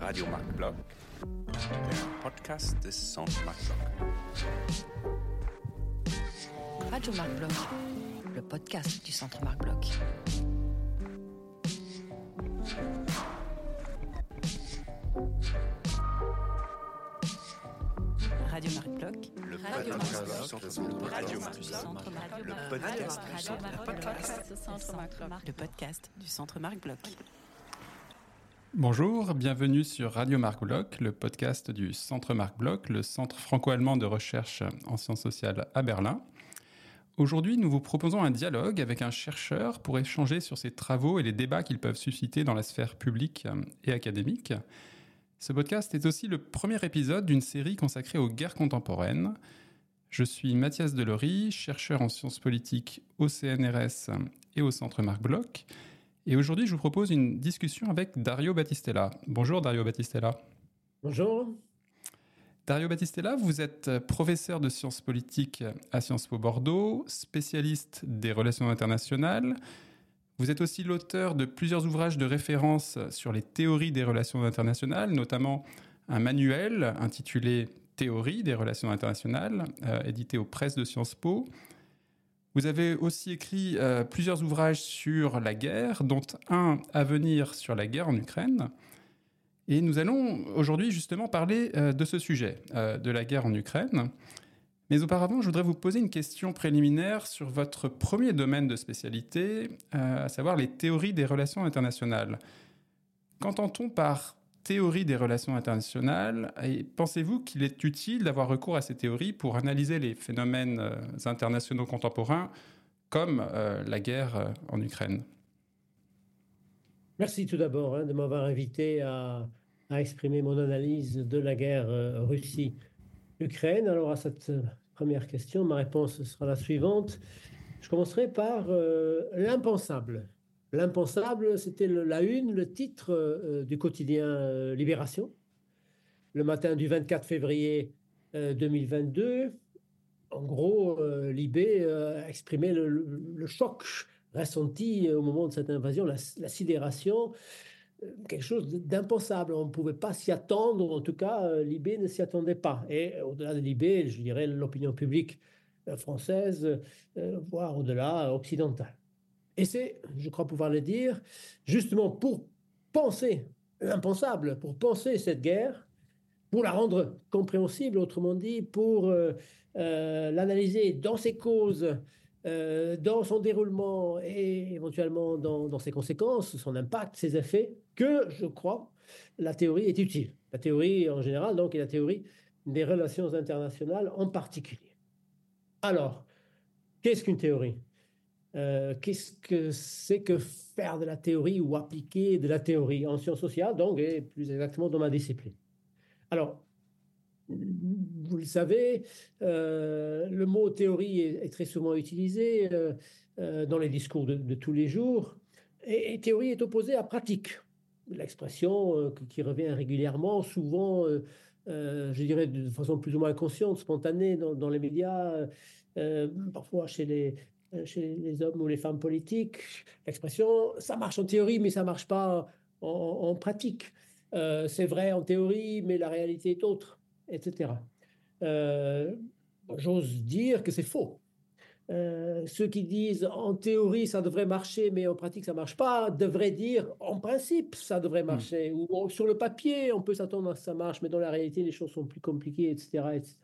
Radio Marc Bloch, der Podcast des Centre Marc Bloch. Radio Marc Bloch, le podcast du Centre Marc Centre Radio Marc le podcast du Centre Marc Bloch. Bonjour, bienvenue sur Radio Marc Bloch, le podcast du Centre Marc Bloch, le centre franco-allemand de recherche en sciences sociales à Berlin. Aujourd'hui, nous vous proposons un dialogue avec un chercheur pour échanger sur ses travaux et les débats qu'ils peuvent susciter dans la sphère publique et académique. Ce podcast est aussi le premier épisode d'une série consacrée aux guerres contemporaines. Je suis Mathias Delory, chercheur en sciences politiques au CNRS et au Centre Marc Bloch. Et aujourd'hui, je vous propose une discussion avec Dario Battistella. Bonjour Dario Battistella. Bonjour. Dario Battistella, vous êtes professeur de sciences politiques à Sciences Po Bordeaux, spécialiste des relations internationales. Vous êtes aussi l'auteur de plusieurs ouvrages de référence sur les théories des relations internationales, notamment un manuel intitulé Théorie des relations internationales, euh, édité aux presses de Sciences Po. Vous avez aussi écrit euh, plusieurs ouvrages sur la guerre, dont un à venir sur la guerre en Ukraine. Et nous allons aujourd'hui justement parler euh, de ce sujet, euh, de la guerre en Ukraine. Mais auparavant, je voudrais vous poser une question préliminaire sur votre premier domaine de spécialité, à savoir les théories des relations internationales. Qu'entend-on par théorie des relations internationales Et pensez-vous qu'il est utile d'avoir recours à ces théories pour analyser les phénomènes euh, internationaux contemporains comme euh, la guerre euh, en Ukraine? Merci tout d'abord hein, de m'avoir invité à, exprimer mon analyse de la guerre Russie-Ukraine. Alors à cette première question, ma réponse sera la suivante. Je commencerai par l'impensable. L'impensable, c'était la une, le titre euh, du quotidien euh, Libération, le matin du 24 février euh, 2022. En gros, euh, Libé euh, exprimait le, le- choc ressenti au moment de cette invasion, la, la sidération, euh, quelque chose d'impensable. On ne pouvait pas s'y attendre, en tout cas, euh, Libé ne s'y attendait pas. Et au-delà de Libé, je dirais l'opinion publique euh, française, euh, voire au-delà occidentale. Et c'est, je crois pouvoir le dire, justement pour penser l'impensable, pour penser cette guerre, pour la rendre compréhensible, autrement dit, pour euh, euh, l'analyser dans ses causes, euh, dans son déroulement et éventuellement dans, dans ses conséquences, son impact, ses effets, que je crois la théorie est utile. La théorie en général, donc, et la théorie des relations internationales en particulier. Alors, qu'est-ce qu'une théorie? Euh, Qu'est-ce que c'est que faire de la théorie ou appliquer de la théorie en sciences sociales, donc, et plus exactement dans ma discipline Alors, vous le savez, euh, le mot théorie est, très souvent utilisé euh, dans les discours de, tous les jours. Et, théorie est opposée à pratique. L'expression qui revient régulièrement, souvent, je dirais de façon plus ou moins inconsciente, spontanée dans, les médias, parfois chez les, chez les hommes ou les femmes politiques. L'expression, ça marche en théorie, mais ça ne marche pas en, en pratique. Euh, c'est vrai en théorie, mais la réalité est autre, etc. Euh, J'ose dire que c'est faux. Euh, ceux qui disent en théorie ça devrait marcher, mais en pratique ça marche pas, devraient dire en principe ça devrait marcher. Ou ou sur le papier on peut s'attendre à ce que ça marche, mais dans la réalité les choses sont plus compliquées, etc. etc.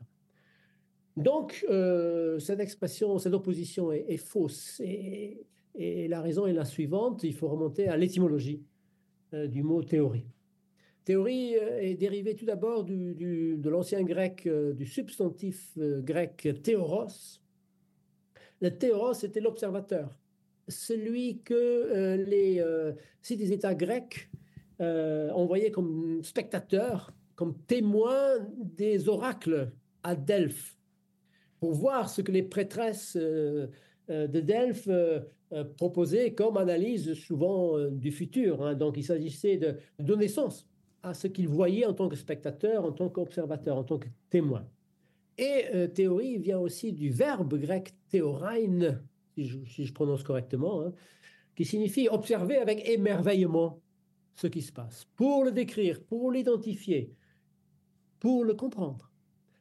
Donc euh, cette expression, cette opposition est, fausse. Et, la raison est la suivante il faut remonter à l'étymologie euh, du mot théorie. Théorie euh, est dérivée tout d'abord de l'ancien grec, du substantif grec théoros. Le théoros était l'observateur, celui que les si des États grecs envoyaient comme spectateur, comme témoin des oracles à Delphes, pour voir ce que les prêtresses euh, euh, de Delphes euh, proposaient comme analyse souvent du futur. hein. Donc il s'agissait de, donner sens à ce qu'ils voyaient en tant que spectateur, en tant qu'observateur, en tant que témoin. Et théorie vient aussi du verbe grec théorein, si je, prononce correctement, hein, qui signifie observer avec émerveillement ce qui se passe, pour le décrire, pour l'identifier, pour le comprendre.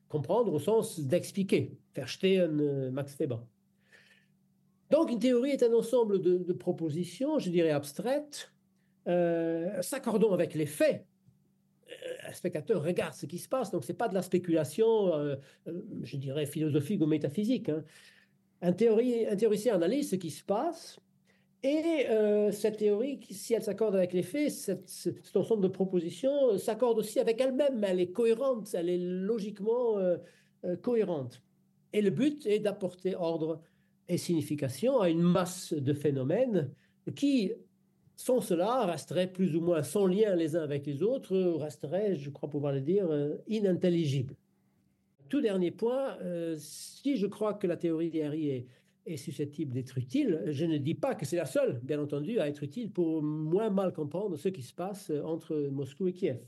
Comprendre au sens d'expliquer, un euh, Max Weber. Donc une théorie est un ensemble de, propositions, je dirais abstraites, euh, s'accordant avec les faits. Euh, un spectateur regarde ce qui se passe, donc ce n'est pas de la spéculation, je dirais, philosophique ou métaphysique. Hein. Un, théoricien analyse ce qui se passe, et cette théorie, si elle s'accorde avec les faits, cet ensemble de propositions s'accorde aussi avec elle-même. Elle est cohérente, elle est logiquement cohérente. Et le but est d'apporter ordre et signification à une masse de phénomènes qui, sans cela, resteraient plus ou moins sans lien les uns avec les autres, resteraient, je crois pouvoir le dire, inintelligibles. Tout dernier point, si je crois que la théorie d'Harry est est susceptible d'être utile. Je ne dis pas que c'est la seule, bien entendu, à être utile pour moins mal comprendre ce qui se passe entre Moscou et Kiev.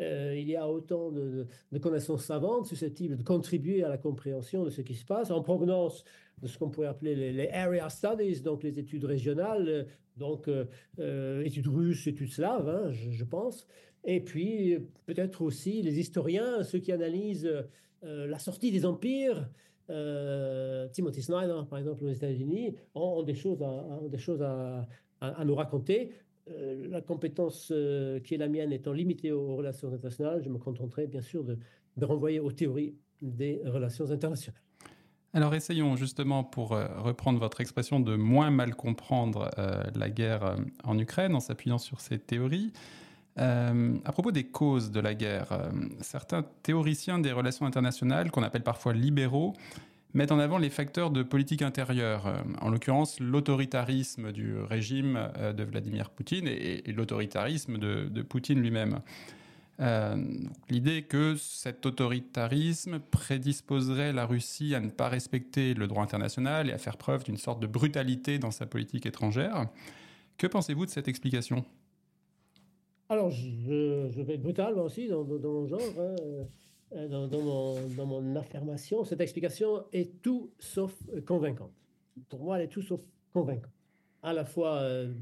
Euh, il y a autant de, connaissances savantes susceptibles de contribuer à la compréhension de ce qui se passe en provenance de ce qu'on pourrait appeler les, area studies, donc les études régionales, donc euh, euh, études russes, études slaves, hein, je, pense, et puis peut-être aussi les historiens, ceux qui analysent la sortie des empires, euh, Timothy Snyder, par exemple, aux États-Unis, ont, des choses à, nous raconter. Euh, la compétence euh, qui est la mienne étant limitée aux relations internationales, je me contenterai bien sûr de, renvoyer aux théories des relations internationales. Alors essayons justement, pour reprendre votre expression, de moins mal comprendre la guerre en Ukraine en s'appuyant sur ces théories. Euh, à propos des causes de la guerre, euh, certains théoriciens des relations internationales, qu'on appelle parfois libéraux, mettent en avant les facteurs de politique intérieure, euh, en l'occurrence l'autoritarisme du régime de Vladimir Poutine et, l'autoritarisme de, Poutine lui-même. L'idée que cet autoritarisme prédisposerait la Russie à ne pas respecter le droit international et à faire preuve d'une sorte de brutalité dans sa politique étrangère. Que pensez-vous de cette explication? Alors, je, vais être brutal aussi dans, mon genre, hein, euh, dans, mon, affirmation. Cette explication est tout sauf convaincante. Pour moi, elle est tout sauf convaincante. À la fois euh,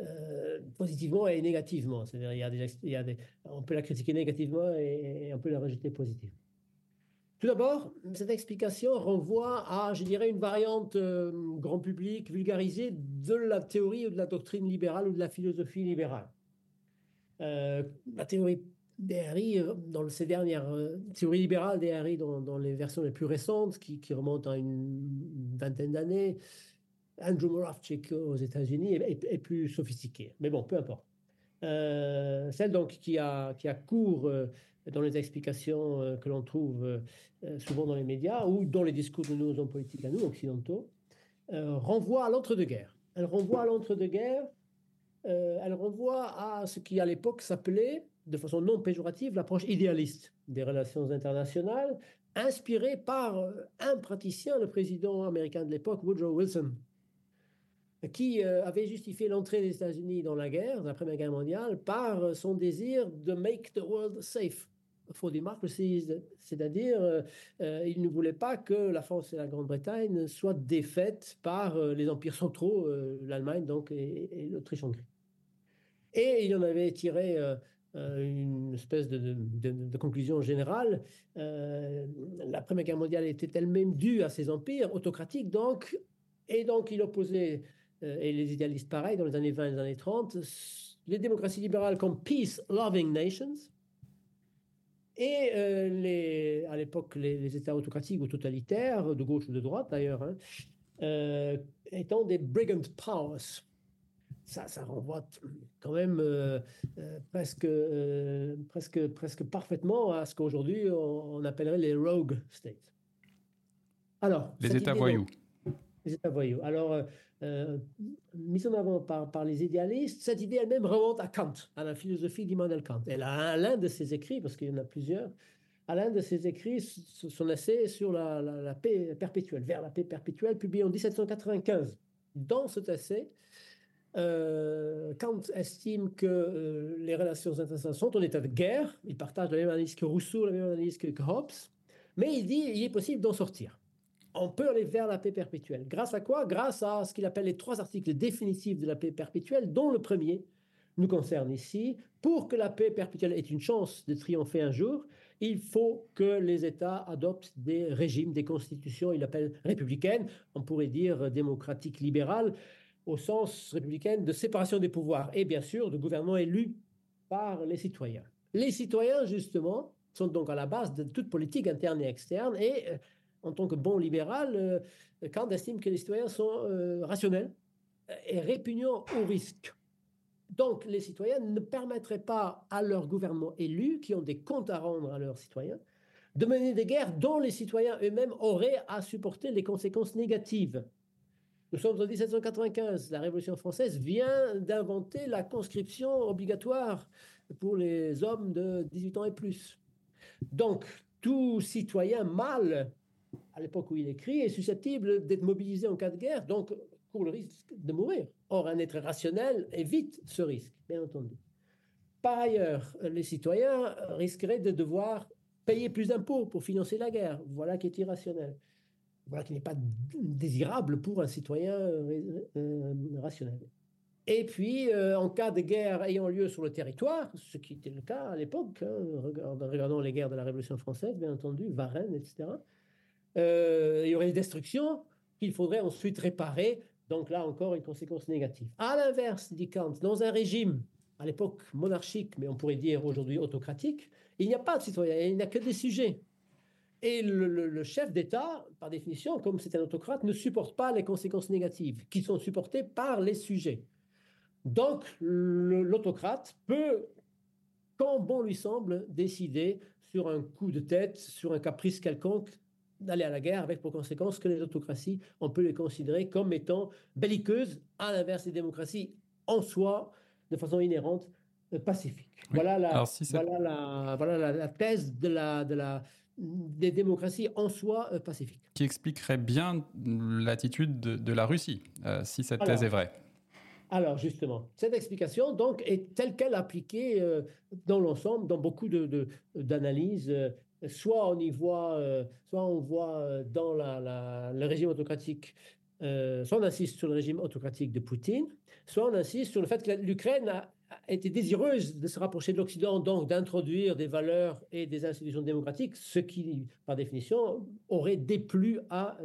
euh, positivement et négativement. C'est-à-dire, il y a des, on peut la critiquer négativement et, on peut la rejeter positivement. Tout d'abord, cette explication renvoie à, je dirais, une variante grand public vulgarisée de la théorie ou de la doctrine libérale ou de la philosophie libérale. Euh, la théorie des euh, dans ces dernières euh, théories libérales des dans, les versions les plus récentes, qui, remontent à une vingtaine d'années, Andrew Moravchik aux États-Unis est, plus sophistiquée. Mais bon, peu importe. celle donc qui a, qui a cours dans les explications que l'on trouve souvent dans les médias ou dans les discours de nos hommes politiques à nous, occidentaux, renvoie à l'entre-deux-guerres. Elle renvoie à l'entre-deux-guerres euh, elle renvoie à ce qui à l'époque s'appelait, de façon non péjorative, l'approche idéaliste des relations internationales, inspirée par euh, un praticien, le président américain de l'époque, Woodrow Wilson, qui euh, avait justifié l'entrée des États-Unis dans la guerre, dans la Première Guerre mondiale, par son désir de make the world safe for democracies, c'est-à-dire il ne voulait pas que la France et la Grande-Bretagne soient défaites par les empires centraux, l'Allemagne donc et, et l'Autriche-Hongrie. Et il en avait tiré euh, euh, une espèce de, conclusion générale. Euh, la Première Guerre mondiale était elle-même due à ces empires autocratiques, donc, et donc il opposait, et les idéalistes pareils, dans les années 20 et les années 30, les démocraties libérales comme peace-loving nations, et à l'époque, les, États autocratiques ou totalitaires, de gauche ou de droite d'ailleurs, hein, étant des brigand powers, ça, ça renvoie quand même euh, euh, presque, euh, presque, presque parfaitement à ce qu'aujourd'hui on, appellerait les rogue states. Alors, les États voyous. les États voyous. Alors, mise en avant par, par les idéalistes, cette idée elle-même remonte à Kant, à la philosophie d'Immanuel Kant. Elle a l'un de ses écrits, parce qu'il y en a plusieurs, à l'un de ses écrits, son essai sur la, la, la paix perpétuelle, vers la paix perpétuelle, publié en 1795. Dans cet essai, euh, Kant estime que euh, les relations internationales sont en état de guerre. Il partage la même analyse que Rousseau, la même analyse que, Hobbes. Mais il dit qu'il est possible d'en sortir on peut aller vers la paix perpétuelle. Grâce à quoi? Grâce à ce qu'il appelle les trois articles définitifs de la paix perpétuelle, dont le premier nous concerne ici. Pour que la paix perpétuelle ait une chance de triompher un jour, il faut que les États adoptent des régimes, des constitutions, il appelle républicaines, on pourrait dire démocratiques libérales, au sens républicain de séparation des pouvoirs, et bien sûr de gouvernement élu par les citoyens. Les citoyens, justement, sont donc à la base de toute politique interne et externe, et euh, en tant que bon libéral, euh, Kant estime que les citoyens sont euh, rationnels et répugnants au risque. Donc, les citoyens ne permettraient pas à leurs gouvernements élus, qui ont des comptes à rendre à leurs citoyens, de mener des guerres dont les citoyens eux-mêmes auraient à supporter les conséquences négatives. Nous sommes en 1795. La Révolution française vient d'inventer la conscription obligatoire pour les hommes de 18 ans et plus. Donc, tout citoyen mâle, à l'époque où il écrit, est susceptible d'être mobilisé en cas de guerre. Donc, le risque de mourir. Or, un être rationnel évite ce risque, bien entendu. Par ailleurs, les citoyens risqueraient de devoir payer plus d'impôts pour financer la guerre. Voilà qui est irrationnel. Voilà qui n'est pas désirable pour un citoyen euh, euh, rationnel. Et puis, euh, en cas de guerre ayant lieu sur le territoire, ce qui était le cas à l'époque, hein, regardons les guerres de la Révolution française, bien entendu, Varennes, etc., il y aurait des destructions qu'il faudrait ensuite réparer donc là encore, une conséquence négative. À l'inverse, dit Kant, dans un régime, à l'époque monarchique, mais on pourrait dire aujourd'hui autocratique, il n'y a pas de citoyen, il n'y a que des sujets. Et le, chef d'État, par définition, comme c'est un autocrate, ne supporte pas les conséquences négatives qui sont supportées par les sujets. Donc, l'autocrate peut, quand bon lui semble, décider sur un coup de tête, sur un caprice quelconque, d'aller à la guerre avec pour conséquence que les autocraties, on peut les considérer comme étant belliqueuses, à l'inverse des démocraties en soi, de façon inhérente, euh, pacifique. Voilà, la, voilà, voilà la, thèse de la, de la, des démocraties en soi euh, pacifiques. Qui expliquerait bien l'attitude de, la Russie, euh, si cette thèse est vraie. Alors justement, cette explication donc est telle qu'elle appliquée dans l'ensemble, dans beaucoup d'analyses soit on y voit, euh, soit on voit euh, dans le régime autocratique, euh, soit on insiste sur le régime autocratique de Poutine, soit on insiste sur le fait que l'Ukraine a, été désireuse de se rapprocher de l'Occident, donc d'introduire des valeurs et des institutions démocratiques, ce qui, par définition, aurait déplu à,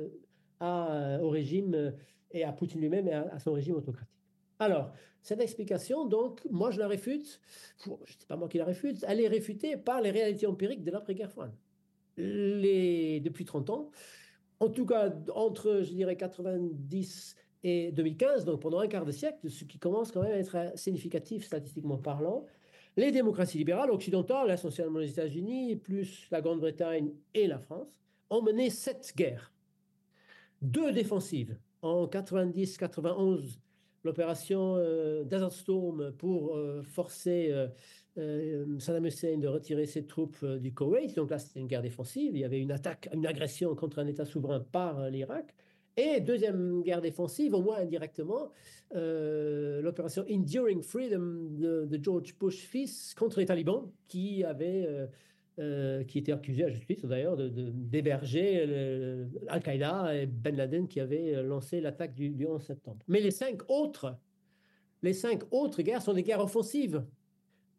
au régime et à Poutine lui-même et à son régime autocratique. Alors, cette explication, donc, moi je la réfute, sais pas moi qui la réfute, elle est réfutée par les réalités empiriques de l'après-guerre froide. Les, depuis 30 ans, en tout cas entre, je dirais, 90 et 2015, donc pendant un quart de siècle, ce qui commence quand même à être significatif statistiquement parlant, les démocraties libérales occidentales, essentiellement les États-Unis, plus la Grande-Bretagne et la France, ont mené sept guerres. Deux défensives en 90-91 l'opération euh, Desert Storm pour euh, forcer euh, euh, Saddam Hussein de retirer ses troupes du Koweït. Donc là, c'était une guerre défensive. Il y avait une attaque, une agression contre un État souverain par l'Irak. Et deuxième guerre défensive, au moins indirectement, l'opération Enduring Freedom de, George Bush fils contre les talibans qui avaient euh, qui était accusé à justice d'ailleurs d'héberger de, Al-Qaïda et Ben Laden qui avait euh, lancé l'attaque du, 11 septembre. Mais les cinq autres, les cinq autres guerres sont des guerres offensives,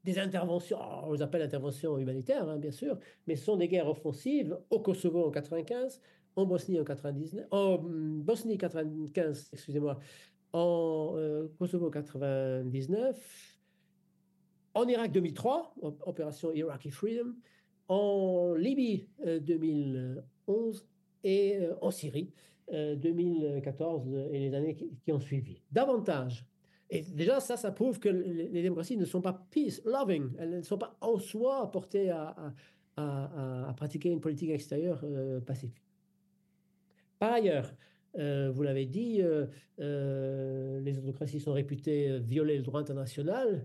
des interventions, on les appelle interventions humanitaires hein, bien sûr, mais ce sont des guerres offensives au Kosovo en 95, en Bosnie en 99, en Bosnie 95, excusez-moi, en euh, Kosovo 99, en Irak 2003, opération Iraqi Freedom, en Libye 2011 euh, et euh, en Syrie 2014 euh, et les années qui, ont suivi. Davantage. Et déjà, ça, ça prouve que les démocraties ne sont pas peace-loving. Elles ne sont pas en soi portées à, à, pratiquer une politique extérieure pacifique. Par ailleurs, vous l'avez dit, les autocraties sont réputées violer le droit international.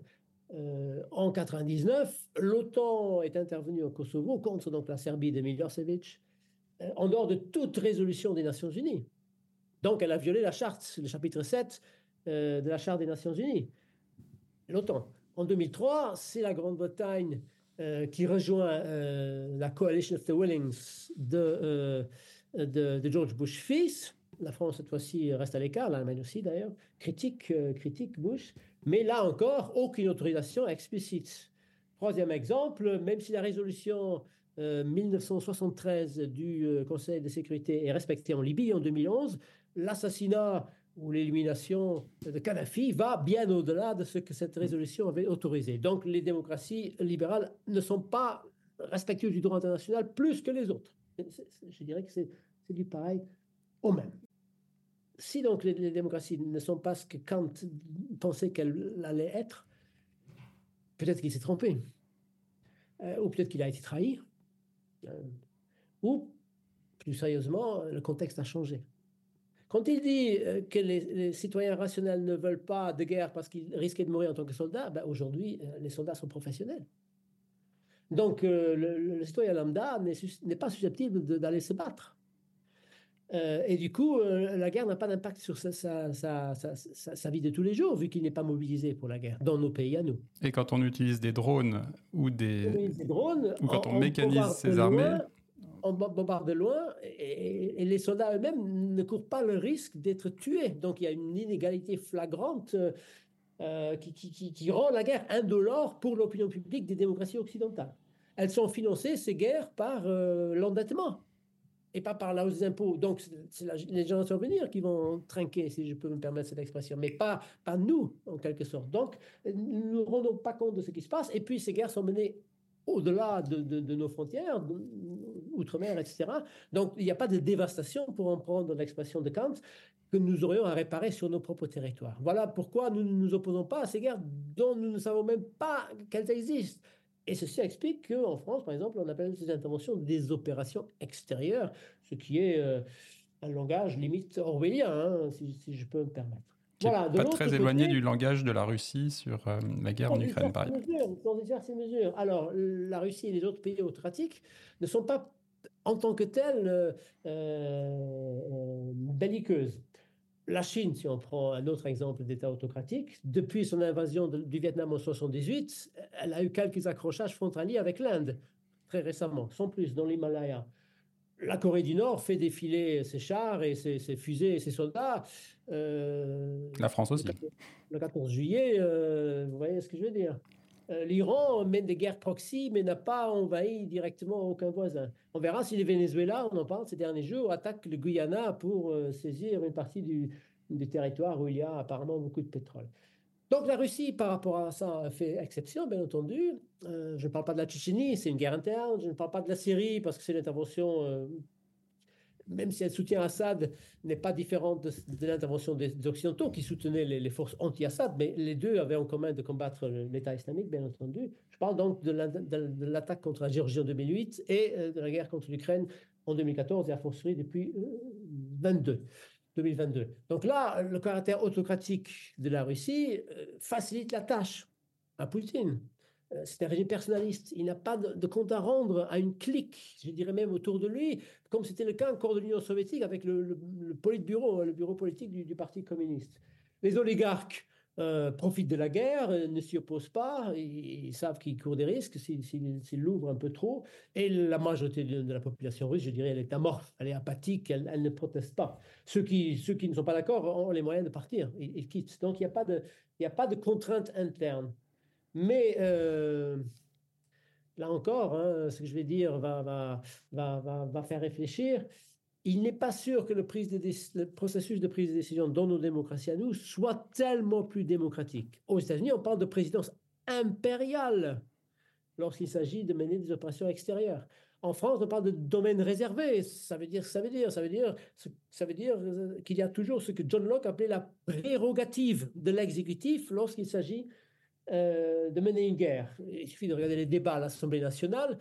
Euh, en 99, l'OTAN est intervenue au Kosovo contre donc la Serbie de Milosevic, euh, en dehors de toute résolution des Nations Unies. Donc, elle a violé la charte, le chapitre 7 euh, de la charte des Nations Unies. L'OTAN. En 2003, c'est la Grande-Bretagne qui rejoint la Coalition of the Willings de de, George Bush fils. La France, cette fois-ci, reste à l'écart, l'Allemagne aussi d'ailleurs, critique, critique Bush, mais là encore, aucune autorisation explicite. Troisième exemple, même si la résolution 1973 du Conseil de sécurité est respectée en Libye en 2011, l'assassinat ou l'élimination de Kadhafi va bien au-delà de ce que cette résolution avait autorisé. Donc les démocraties libérales ne sont pas respectueuses du droit international plus que les autres. Je dirais que c'est du pareil au même. Si donc les, démocraties ne sont pas ce que Kant pensait qu'elles allaient être, peut-être qu'il s'est trompé, euh, ou peut-être qu'il a été trahi, euh, ou plus sérieusement, le contexte a changé. Quand il dit euh, que les, citoyens rationnels ne veulent pas de guerre parce qu'ils risquaient de mourir en tant que soldats, ben aujourd'hui, les soldats sont professionnels. Donc, le, citoyen lambda n'est pas susceptible d'aller se battre. Et du coup, la guerre n'a pas d'impact sur sa, sa, vie de tous les jours, vu qu'il n'est pas mobilisé pour la guerre, dans nos pays à nous. Et quand on utilise des drones ou des, drones, ou quand on, mécanise ses armées, on bombarde de loin et, les soldats eux-mêmes ne courent pas le risque d'être tués. Donc il y a une inégalité flagrante euh, qui, rend la guerre indolore pour l'opinion publique des démocraties occidentales. Elles sont financées, ces guerres, par euh, l'endettement et pas par la hausse des impôts. Donc c'est les gens à venir qui vont trinquer, si je peux me permettre cette expression, mais pas, pas nous, en quelque sorte. Donc nous ne rendons pas compte de ce qui se passe. Et puis ces guerres sont menées au-delà de, nos frontières, outre-mer, etc. Donc, il n'y a pas de dévastation, pour en prendre l'expression de Kant, que nous aurions à réparer sur nos propres territoires. Voilà pourquoi nous ne nous opposons pas à ces guerres dont nous ne savons même pas qu'elles existent. Et ceci explique qu'en France, par exemple, on appelle ces interventions des opérations extérieures, ce qui est euh, un langage limite orwellien, hein, si je peux me permettre pas très éloigné du langage de la Russie sur euh, la guerre en Ukraine, par exemple. mesures. Alors, la Russie et les autres pays autocratiques ne sont pas en tant que tels euh, belliqueuses. La Chine, si on prend un autre exemple d'État autocratique, depuis son invasion du Vietnam en 78, elle a eu quelques accrochages frontaliers avec l'Inde, très récemment, sans plus, dans l'Himalaya. La Corée du Nord fait défiler ses chars et ses, ses fusées et ses soldats euh, la France aussi. Le 14, juillet, euh, vous voyez ce que je veux dire? L'Iran mène des guerres proxy, mais n'a pas envahi directement aucun voisin. On verra si le Venezuela, on en parle ces derniers jours, attaque le Guyana pour saisir une partie du, territoire où il y a apparemment beaucoup de pétrole. Donc la Russie, par rapport à ça, fait exception, bien entendu. je ne parle pas de la Tchétchénie, c'est une guerre interne. Je ne parle pas de la Syrie parce que c'est une intervention même si elle soutient Assad, n'est pas différente de, l'intervention des, Occidentaux qui soutenaient les, forces anti-Assad, mais les deux avaient en commun de combattre l'État islamique, bien entendu. Je parle donc de l'attaque contre la Géorgie en 2008 et euh, de la guerre contre l'Ukraine en 2014 et à fortiori depuis 22. 2022. Donc là, le caractère autocratique de la Russie euh, facilite la tâche à Poutine. Euh, c'est un régime personnaliste. Il n'a pas de, compte à rendre à une clique, je dirais même autour de lui, comme c'était le cas encore de l'Union soviétique avec le, politburo, le bureau politique du, Parti communiste. Les oligarques euh, profitent de la guerre, euh, ne s'y opposent pas, ils, savent qu'ils courent des risques s'ils l'ouvrent un peu trop. Et la majorité de, la population russe, je dirais, elle est amorphe, elle est apathique, elle, ne proteste pas. Ceux qui, ne sont pas d'accord ont les moyens de partir, ils, quittent. Donc il n'y a, a pas de contrainte interne. Mais euh, là encore, hein, ce que je vais dire va, faire réfléchir. Il n'est pas sûr que le, le, processus de prise de décision dans nos démocraties à nous soit tellement plus démocratique. Aux États-Unis, on parle de présidence impériale lorsqu'il s'agit de mener des opérations extérieures. En France, on parle de domaine réservé. Ça veut dire, ça veut dire, ça veut dire, ça veut dire euh, qu'il y a toujours ce que John Locke appelait la prérogative de l'exécutif lorsqu'il s'agit euh, de mener une guerre. Il suffit de regarder les débats à l'Assemblée nationale.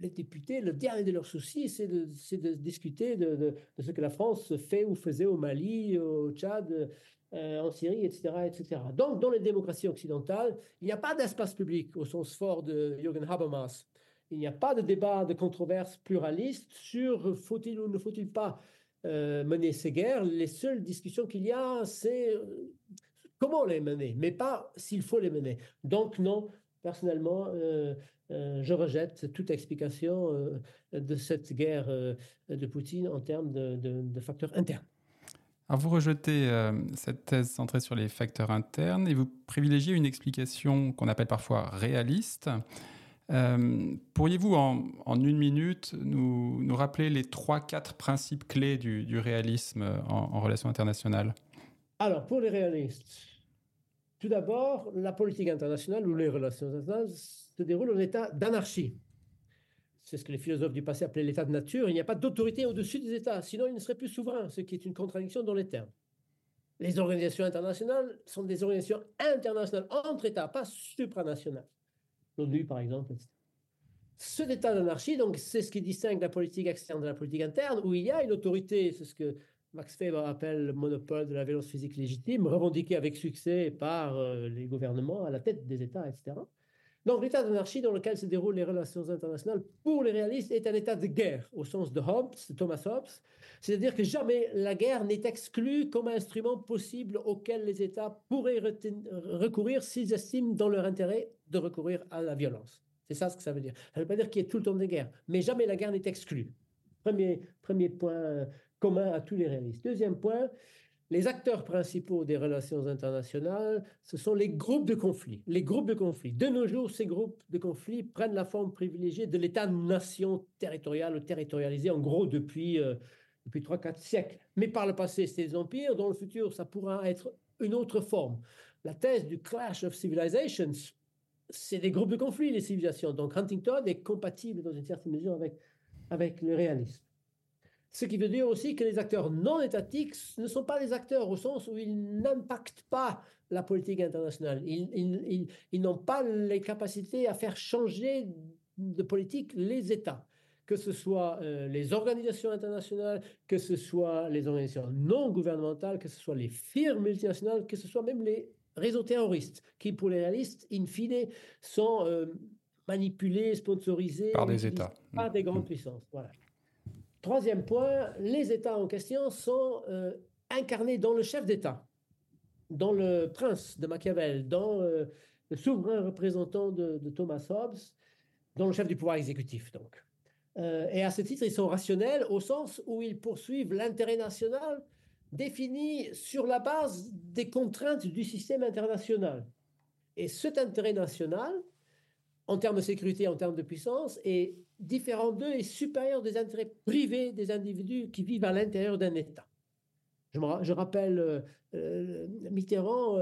Les députés, le dernier de leurs soucis, c'est de, discuter de, de, ce que la France fait ou faisait au Mali, au Tchad, euh, en Syrie, etc., etc. Donc, dans les démocraties occidentales, il n'y a pas d'espace public au sens fort de Jürgen Habermas. Il n'y a pas de débat, de controverse pluraliste sur faut-il ou ne faut-il pas euh, mener ces guerres. Les seules discussions qu'il y a, c'est comment les mener, mais pas s'il faut les mener. Donc non, personnellement, je rejette toute explication de cette guerre de Poutine en termes de, facteurs internes. Alors vous rejetez cette thèse centrée sur les facteurs internes et vous privilégiez une explication qu'on appelle parfois réaliste. Pourriez-vous en, une minute nous, rappeler les trois, quatre principes clés du, réalisme en, en relations internationales? Alors pour les réalistes, tout d'abord, la politique internationale ou les relations internationales se déroulent en état d'anarchie. C'est ce que les philosophes du passé appelaient l'état de nature. Il n'y a pas d'autorité au-dessus des États, sinon ils ne seraient plus souverains, ce qui est une contradiction dans les termes. Les organisations internationales sont des organisations internationales entre États, pas supranationales. L'ONU, par exemple, etc. Cet état d'anarchie, donc, c'est ce qui distingue la politique externe de la politique interne, où il y a une autorité, c'est ce que Max Weber appelle le monopole de la violence physique légitime, revendiqué avec succès par euh, les gouvernements à la tête des États, etc. Donc l'état d'anarchie dans lequel se déroulent les relations internationales pour les réalistes est un état de guerre au sens de Hobbes, Thomas Hobbes, c'est-à-dire que jamais la guerre n'est exclue comme instrument possible auquel les États pourraient recourir s'ils estiment dans leur intérêt de recourir à la violence. C'est ça ce que ça veut dire. Ça ne veut pas dire qu'il y ait tout le temps des guerres, mais jamais la guerre n'est exclue. Premier, premier point commun à tous les réalistes. Deuxième point, les acteurs principaux des relations internationales, ce sont les groupes de conflits. Les groupes de conflits. De nos jours, ces groupes de conflits prennent la forme privilégiée de l'État-nation territorial ou territorialisé, en gros depuis, euh, depuis 3-4 siècles. Mais par le passé, c'était des empires. Dans le futur, ça pourra être une autre forme. La thèse du clash of civilizations, c'est des groupes de conflits, les civilisations. Donc Huntington est compatible dans une certaine mesure avec, avec le réalisme. Ce qui veut dire aussi que les acteurs non étatiques ne sont pas des acteurs au sens où ils n'impactent pas la politique internationale. Ils, n'ont pas les capacités à faire changer de politique les États, que ce soit euh, les organisations internationales, que ce soit les organisations non gouvernementales, que ce soit les firmes multinationales, que ce soit même les réseaux terroristes, qui pour les réalistes, in fine, sont euh, manipulés, sponsorisés par des États, par des grandes puissances. Voilà. Troisième point, les États en question sont euh, incarnés dans le chef d'État, dans le prince de Machiavel, dans euh, le souverain représentant de, Thomas Hobbes, dans le chef du pouvoir exécutif. Donc. Euh, et à ce titre, ils sont rationnels au sens où ils poursuivent l'intérêt national défini sur la base des contraintes du système international. Et cet intérêt national, en termes de sécurité, en termes de puissance, est différent d'eux et supérieur des intérêts privés des individus qui vivent à l'intérieur d'un État. Je, je rappelle euh, euh, Mitterrand,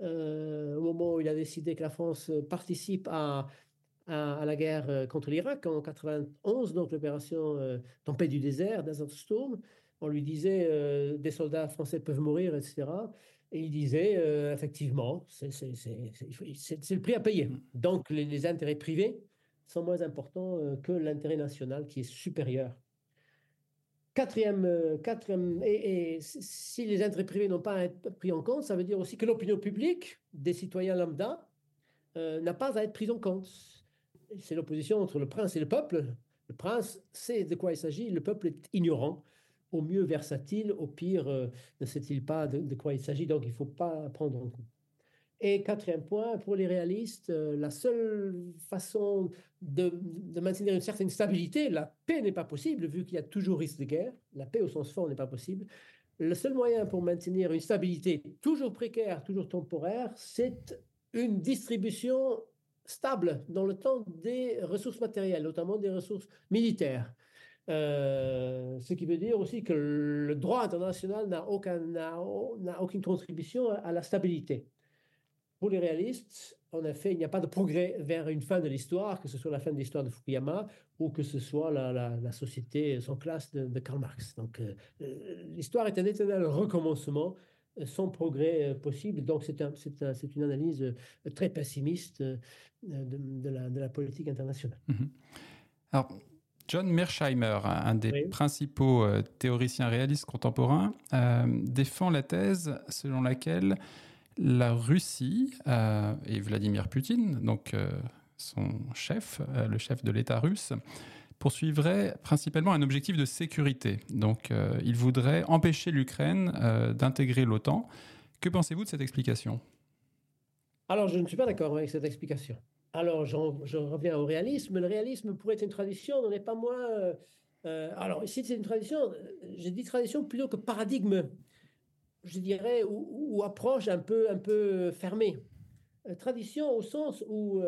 euh, au moment où il a décidé que la France participe à, à, la guerre contre l'Irak en 91, donc l'opération Tempête du désert, Desert Storm, on lui disait des soldats français peuvent mourir, etc. Et il disait effectivement, c'est le prix à payer. Donc les intérêts privés sont moins importants euh, que l'intérêt national qui est supérieur. Quatrième, euh, quatrième et, si les intérêts privés n'ont pas à être pris en compte, ça veut dire aussi que l'opinion publique des citoyens lambda euh, n'a pas à être prise en compte. C'est l'opposition entre le prince et le peuple. Le prince sait de quoi il s'agit, le peuple est ignorant, au mieux versatile, au pire ne sait-il pas de, de, quoi il s'agit, donc il ne faut pas prendre en compte. Et quatrième point, pour les réalistes, euh, la seule façon de, maintenir une certaine stabilité, la paix n'est pas possible, vu qu'il y a toujours risque de guerre. La paix au sens fort n'est pas possible. Le seul moyen pour maintenir une stabilité toujours précaire, toujours temporaire, c'est une distribution stable dans le temps des ressources matérielles, notamment des ressources militaires. Euh, ce qui veut dire aussi que le droit international n'a aucune contribution à la stabilité. Pour les réalistes, en effet, il n'y a pas de progrès vers une fin de l'histoire, que ce soit la fin de l'histoire de Fukuyama ou que ce soit la, société sans classe de, Karl Marx. Donc, euh, euh, l'histoire est un éternel recommencement euh, sans progrès possible. Donc, c'est un, une analyse très pessimiste de, la, politique internationale. Mhm. Alors, John Mearsheimer, un des principaux théoriciens réalistes contemporains, défend la thèse selon laquelle la Russie euh, et Vladimir Poutine, donc euh, son chef, euh, le chef de l'État russe, poursuivrait principalement un objectif de sécurité. Donc il voudrait empêcher l'Ukraine d'intégrer l'OTAN. Que pensez-vous de cette explication? Alors je ne suis pas d'accord avec cette explication. alors, je reviens au réalisme. Le réalisme pourrait être une tradition, n'en est pas moins. Alors, ici, c'est une tradition, j'ai dit tradition plutôt que paradigme, je dirais, ou, approche un peu, un peu fermée. Euh, tradition au sens où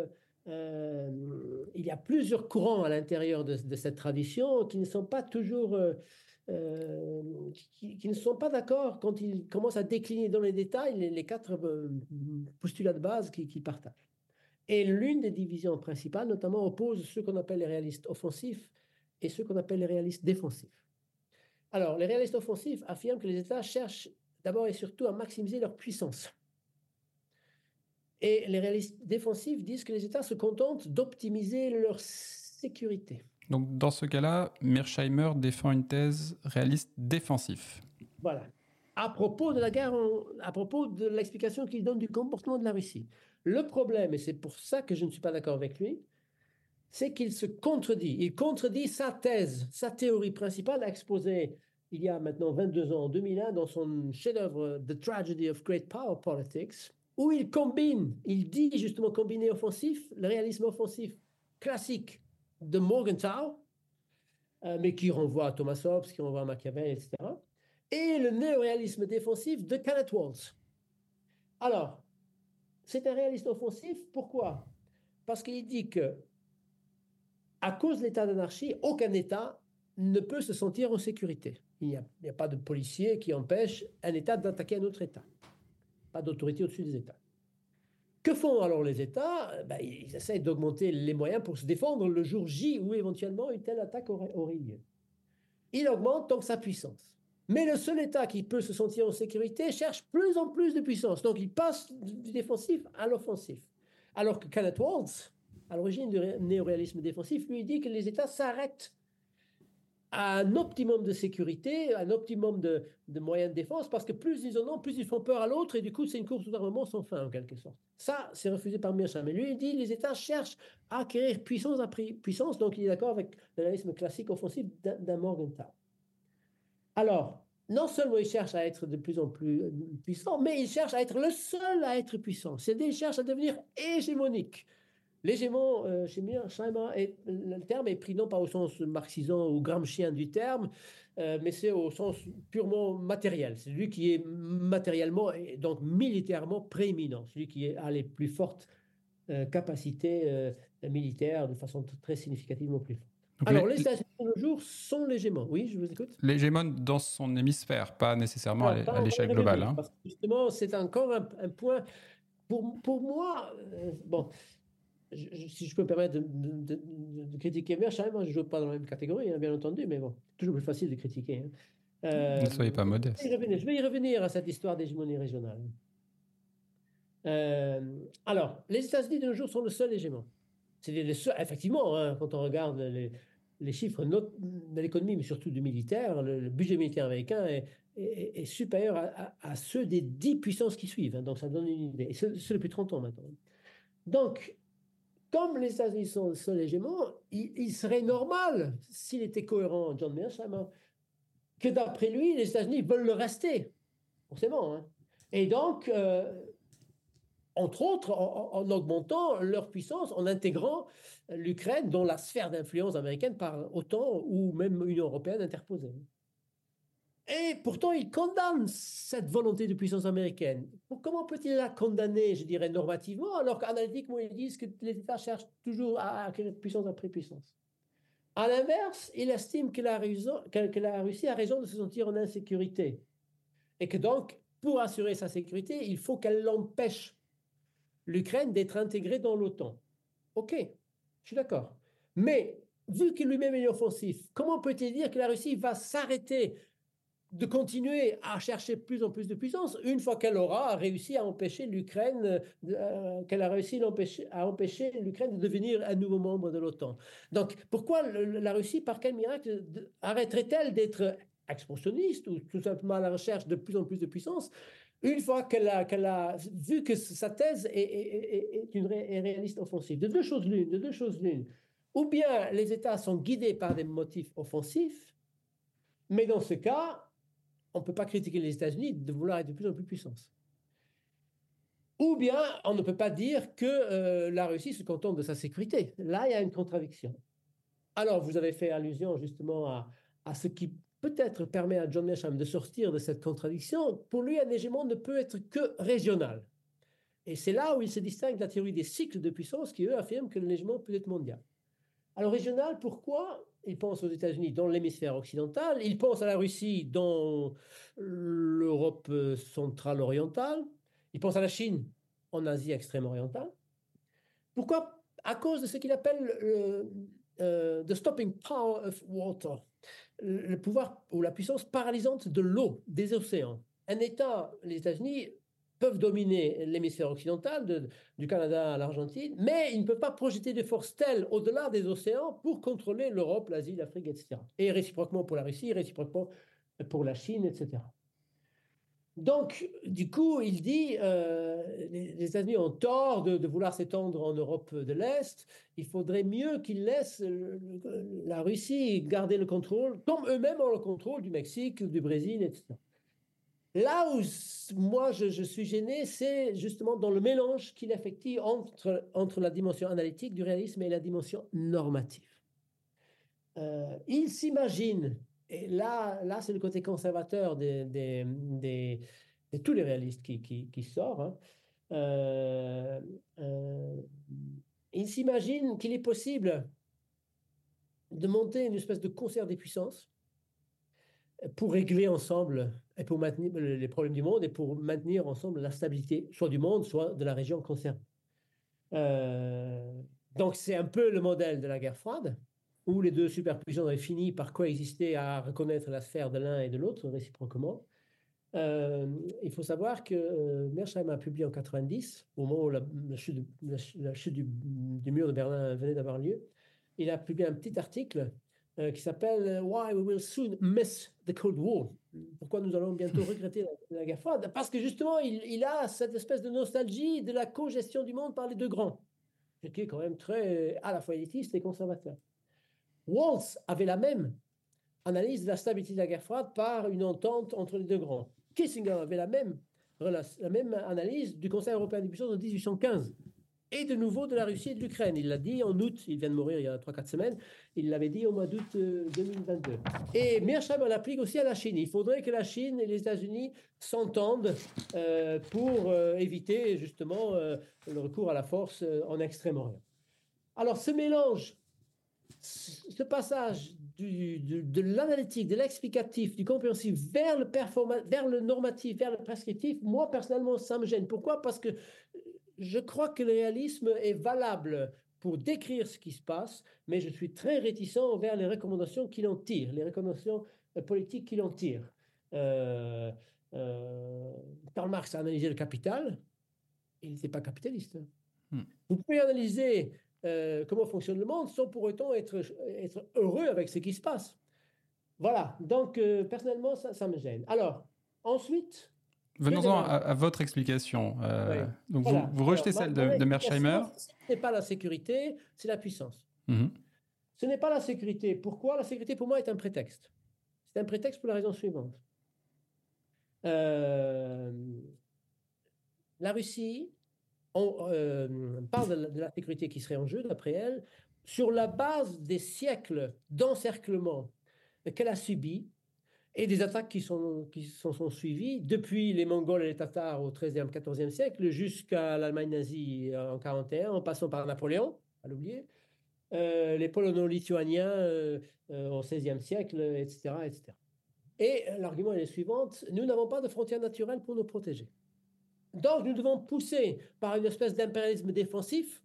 il y a plusieurs courants à l'intérieur de, cette tradition qui ne sont pas toujours. qui, ne sont pas d'accord quand ils commencent à décliner dans les détails les, quatre postulats de base qu'ils qui partagent. Et l'une des divisions principales, notamment, oppose ceux qu'on appelle les réalistes offensifs et ceux qu'on appelle les réalistes défensifs. Alors, les réalistes offensifs affirment que les États cherchent d'abord et surtout à maximiser leur puissance. Et les réalistes défensifs disent que les États se contentent d'optimiser leur sécurité. Donc, dans ce cas-là, Mearsheimer défend une thèse réaliste défensif. Voilà. À propos de la guerre, à propos de l'explication qu'il donne du comportement de la Russie. Le problème, et c'est pour ça que je ne suis pas d'accord avec lui, c'est qu'il se contredit. Il contredit sa thèse, sa théorie principale exposée il y a maintenant 22 ans, en 2001, dans son chef-d'œuvre The Tragedy of Great Power Politics, où il combine, il dit justement combiner offensif, le réalisme offensif classique de Morgenthau, euh, mais qui renvoie à Thomas Hobbes, qui renvoie à Machiavel, etc., et le néo-réalisme défensif de Kenneth Waltz. Alors, c'est un réaliste offensif. Pourquoi? Parce qu'il dit que, à cause de l'état d'anarchie, aucun État ne peut se sentir en sécurité. Il n'y a, pas de policier qui empêche un État d'attaquer un autre État. Pas d'autorité au-dessus des États. Que font alors les États? Ben, Ils essaient d'augmenter les moyens pour se défendre le jour J où éventuellement une telle attaque aurait, aurait lieu. Il augmente donc sa puissance. Mais le seul État qui peut se sentir en sécurité cherche plus en plus de puissance. Donc il passe du défensif à l'offensif. Alors que Kenneth Waltz, à l'origine du néoréalisme défensif, lui dit que les États s'arrêtent à un optimum de sécurité, un optimum de, moyens de défense, parce que plus ils en ont, plus ils font peur à l'autre, et du coup, c'est une course d'armement sans fin, en quelque sorte. Ça, c'est refusé par Mearsheimer. Mais lui, il dit les États cherchent à acquérir puissance après puissance, donc il est d'accord avec le réalisme classique offensif d'un Morgenthau. Alors, non seulement il cherche à être de plus en plus euh, puissant, mais il cherche à être le seul à être puissant. C'est-à-dire qu'il cherche à devenir hégémonique. L'hégémon, euh, chez le terme est pris non pas au sens marxisant ou gramscien du terme, euh, mais c'est au sens purement matériel. C'est lui qui est matériellement et donc militairement prééminent, celui qui a les plus fortes capacités militaires de façon très significativement plus forte. Alors, les, États-Unis de jour sont l'hégémon. Oui, je vous écoute. L'hégémon dans son hémisphère, pas nécessairement à l'échelle globale. Hein. justement, c'est encore un, point. Pour, pour moi, euh, bon, si je peux me permettre de, de, de, critiquer Mershheim, moi, je ne joue pas dans la même catégorie, hein, bien entendu, mais bon, toujours plus facile de critiquer. Hein. Euh, ne soyez pas modeste. Je vais, y revenir à cette histoire d'hégémonie régionale. Euh, alors, les États-Unis de nos jours sont le seul hégémon. C'est effectivement, hein, quand on regarde les, chiffres de l'économie, mais surtout du militaire, le, budget militaire américain est, supérieur à, ceux des dix puissances qui suivent. Hein, donc ça donne une idée. Et c'est depuis 30 ans maintenant. Donc, comme les États-Unis sont seul hégémon, il, serait normal, s'il était cohérent, John Mearsheimer, que d'après lui, les États-Unis veulent le rester, forcément. Hein. Et donc, euh, entre autres en, augmentant leur puissance, en intégrant l'Ukraine dans la sphère d'influence américaine par OTAN ou même Union européenne interposée. Et pourtant, il condamne cette volonté de puissance américaine. Comment peut-il la condamner, je dirais, normativement, alors qu'analytiquement, ils disent que les États cherchent toujours à acquérir puissance après puissance? À l'inverse, il estime que la, que la Russie a raison de se sentir en insécurité. Et que donc, pour assurer sa sécurité, il faut qu'elle l'empêche l'Ukraine d'être intégrée dans l'OTAN. OK, je suis d'accord. Mais vu qu'il lui-même est offensif, comment peut-il dire que la Russie va s'arrêter de continuer à chercher plus en plus de puissance une fois qu'elle aura réussi à empêcher l'Ukraine, euh, qu'elle a réussi à empêcher l'Ukraine de devenir un nouveau membre de l'OTAN. Donc pourquoi la Russie, par quel miracle, arrêterait-elle d'être expansionniste ou tout simplement à la recherche de plus en plus de puissance une fois qu'elle a, vu que sa thèse est, une réaliste offensive? De deux choses l'une, de deux choses l'une. Ou bien les États sont guidés par des motifs offensifs, mais dans ce cas, on ne peut pas critiquer les États-Unis de vouloir être de plus en plus puissance. ou bien on ne peut pas dire que euh, la Russie se contente de sa sécurité. Là, il y a une contradiction. Alors, vous avez fait allusion justement à, ce qui peut-être permet à John Mearsheimer de sortir de cette contradiction. Pour lui, un hégémon ne peut être que régional. Et c'est là où il se distingue de la théorie des cycles de puissance qui, eux, affirment que le hégémon peut être mondial. Alors, régional, pourquoi Il pense aux États-Unis dans l'hémisphère occidental, il pense à la Russie dans l'Europe centrale orientale, il pense à la Chine en Asie extrême orientale. Pourquoi? À cause de ce qu'il appelle le euh, the stopping power of water, le pouvoir ou la puissance paralysante de l'eau, des océans. Un État, les États-Unis, peuvent dominer l'hémisphère occidental, du Canada à l'Argentine, mais ils ne peuvent pas projeter de forces telles au-delà des océans pour contrôler l'Europe, l'Asie, l'Afrique, etc. Et réciproquement pour la Russie, réciproquement pour la Chine, etc. Donc, du coup, il dit, euh, les, États-Unis ont tort de, vouloir s'étendre en Europe de l'Est. Il faudrait mieux qu'ils laissent la Russie garder le contrôle, comme eux-mêmes ont le contrôle du Mexique, du Brésil, etc. Là où moi je, suis gêné, c'est justement dans le mélange qu'il effectue entre, entre la dimension analytique du réalisme et la dimension normative. Euh, il s'imagine et là, là c'est le côté conservateur de, tous les réalistes qui, qui, sort. Hein. Euh, euh, il s'imagine qu'il est possible de monter une espèce de concert des puissances pour régler ensemble et pour maintenir les problèmes du monde et pour maintenir ensemble la stabilité, soit du monde, soit de la région concernée. Euh, donc c'est un peu le modèle de la guerre froide où les deux superpuissances avaient fini par coexister à reconnaître la sphère de l'un et de l'autre réciproquement. Euh, il faut savoir que euh, Mersheim a publié en 90, au moment où la, chute, du, mur de Berlin venait d'avoir lieu, il a publié un petit article euh, qui s'appelle Why we will soon miss the Cold War. Pourquoi nous allons bientôt regretter la, guerre froide? Parce que justement, il, il, a cette espèce de nostalgie de la co-gestion du monde par les deux grands, qui est quand même très à la fois élitiste et conservateur. Waltz avait la même analyse de la stabilité de la guerre froide par une entente entre les deux grands. Kissinger avait la même, la même analyse du Conseil européen des puissances en 1815 et de nouveau de la Russie et de l'Ukraine. Il l'a dit en août, il vient de mourir il y a 3-4 semaines, il l'avait dit au mois d'août 2022. Euh, et Mearsheimer l'applique aussi à la Chine. Il faudrait que la Chine et les États-Unis s'entendent euh, pour euh, éviter justement le recours à la force en Extrême-Orient. Alors ce mélange ce passage de l'analytique, de l'explicatif, du compréhensif vers le, vers le normatif, vers le prescriptif, moi personnellement, ça me gêne. Pourquoi? Parce que je crois que le réalisme est valable pour décrire ce qui se passe, mais je suis très réticent vers les recommandations qu'il en tire, les recommandations euh, politiques qu'il en tire. Euh, euh, Karl Marx a analysé le capital, il n'était pas capitaliste. Hmm. Vous pouvez analyser euh, comment fonctionne le monde sans pour autant être, être heureux avec ce qui se passe. Voilà, donc personnellement, ça, me gêne. Alors, ensuite... Venons-en à, votre explication. Euh, donc vous, rejetez celle de, de Mersheimer. Ce n'est pas la sécurité, c'est la puissance. Mhm. Ce n'est pas la sécurité. Pourquoi La sécurité, pour moi, est un prétexte? C'est un prétexte pour la raison suivante. la Russie on euh, parle de la, sécurité qui serait en jeu, d'après elle, sur la base des siècles d'encerclement qu'elle a subis et des attaques qui sont, qui sont, suivies depuis les Mongols et les Tatars au XIIIe, XIVe siècle jusqu'à l'Allemagne nazie en 41, en passant par Napoléon, à l'oublier, euh, les Polono-Lituaniens euh, au XVIe siècle, etc. etc. Et l'argument est le suivant, nous n'avons pas de frontières naturelles pour nous protéger. Donc, nous devons pousser par une espèce d'impérialisme défensif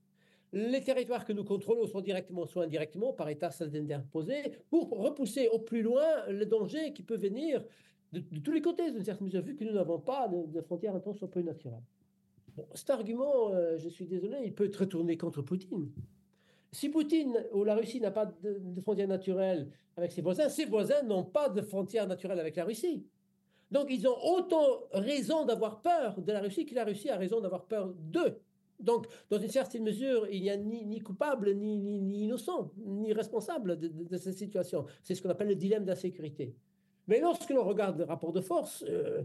les territoires que nous contrôlons, soit directement, soit indirectement, par État interposé, pour repousser au plus loin le danger qui peut venir de, tous les côtés, d'une certaine mesure, vu que nous n'avons pas de, frontières un soit peu naturelles. cet argument, euh, je suis désolé, il peut être retourné contre Poutine. Si Poutine ou la Russie n'a pas de, de frontières naturelles avec ses voisins, ses voisins n'ont pas de frontières naturelles avec la Russie. Donc, ils ont autant raison d'avoir peur de la Russie que la Russie a raison d'avoir peur d'eux. Donc, dans une certaine mesure, il n'y a ni, coupable, ni, innocent, ni responsable de, cette situation. C'est ce qu'on appelle le dilemme de la sécurité. Mais lorsque l'on regarde le rapport de force, euh,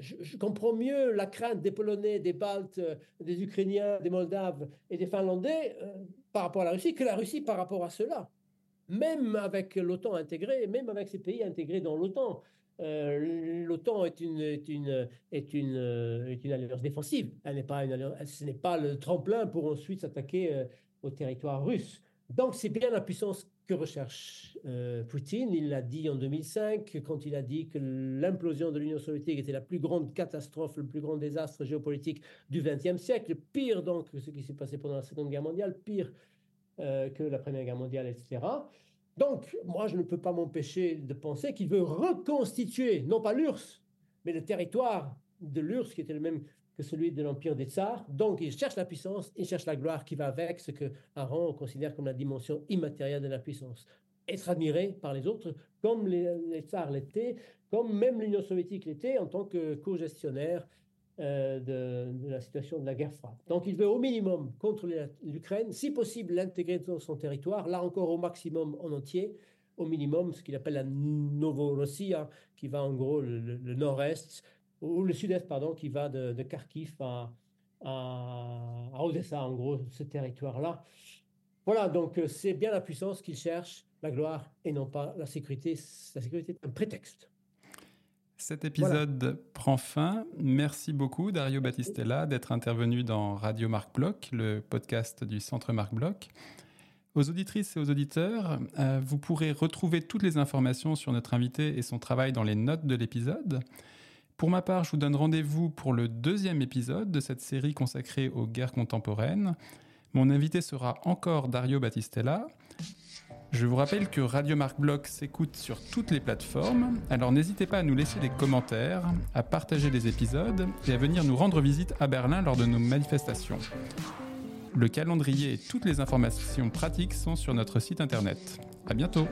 je, comprends mieux la crainte des Polonais, des Baltes, des Ukrainiens, des Moldaves et des Finlandais par rapport à la Russie que la Russie par rapport à cela. Même avec l'OTAN intégrée, même avec ces pays intégrés dans l'OTAN. L'OTAN est une, alliance défensive. Elle n'est pas une ce n'est pas le tremplin pour ensuite s'attaquer au territoire russe. Donc c'est bien la puissance que recherche euh, Poutine. Il l'a dit en 2005 quand il a dit que l'implosion de l'Union soviétique était la plus grande catastrophe, le plus grand désastre géopolitique du XXe siècle, pire donc que ce qui s'est passé pendant la Seconde Guerre mondiale, pire euh, que la Première Guerre mondiale, etc. Donc moi je ne peux pas m'empêcher de penser qu'il veut reconstituer, non pas l'URSS, mais le territoire de l'URSS qui était le même que celui de l'empire des tsars. Donc, il cherche la puissance, il cherche la gloire qui va avec ce que Aaron considère comme la dimension immatérielle de la puissance. Être admiré par les autres, comme les, tsars l'étaient, comme même l'Union soviétique l'était en tant que co-gestionnaire euh, de, la situation de la guerre froide. Donc, il veut au minimum contrôler l'Ukraine, si possible l'intégrer dans son territoire, là encore au maximum en entier, au minimum ce qu'il appelle la Novorossia, qui va en gros le nord-est, ou le sud-est, pardon, qui va de, Kharkiv à, à, Odessa, en gros, ce territoire-là. Voilà, donc euh, c'est bien la puissance qu'il cherche, la gloire, et non pas la sécurité. La sécurité est un prétexte. Cet épisode prend fin. Merci beaucoup, Dario Battistella, d'être intervenu dans Radio Marc Bloch, le podcast du Centre Marc Bloch. Aux auditrices et aux auditeurs, euh, vous pourrez retrouver toutes les informations sur notre invité et son travail dans les notes de l'épisode. Pour ma part, je vous donne rendez-vous pour le deuxième épisode de cette série consacrée aux guerres contemporaines. Mon invité sera encore Dario Battistella. Je vous rappelle que Radio Marc Bloch s'écoute sur toutes les plateformes, alors n'hésitez pas à nous laisser des commentaires, à partager les épisodes et à venir nous rendre visite à Berlin lors de nos manifestations. Le calendrier et toutes les informations pratiques sont sur notre site internet. À bientôt!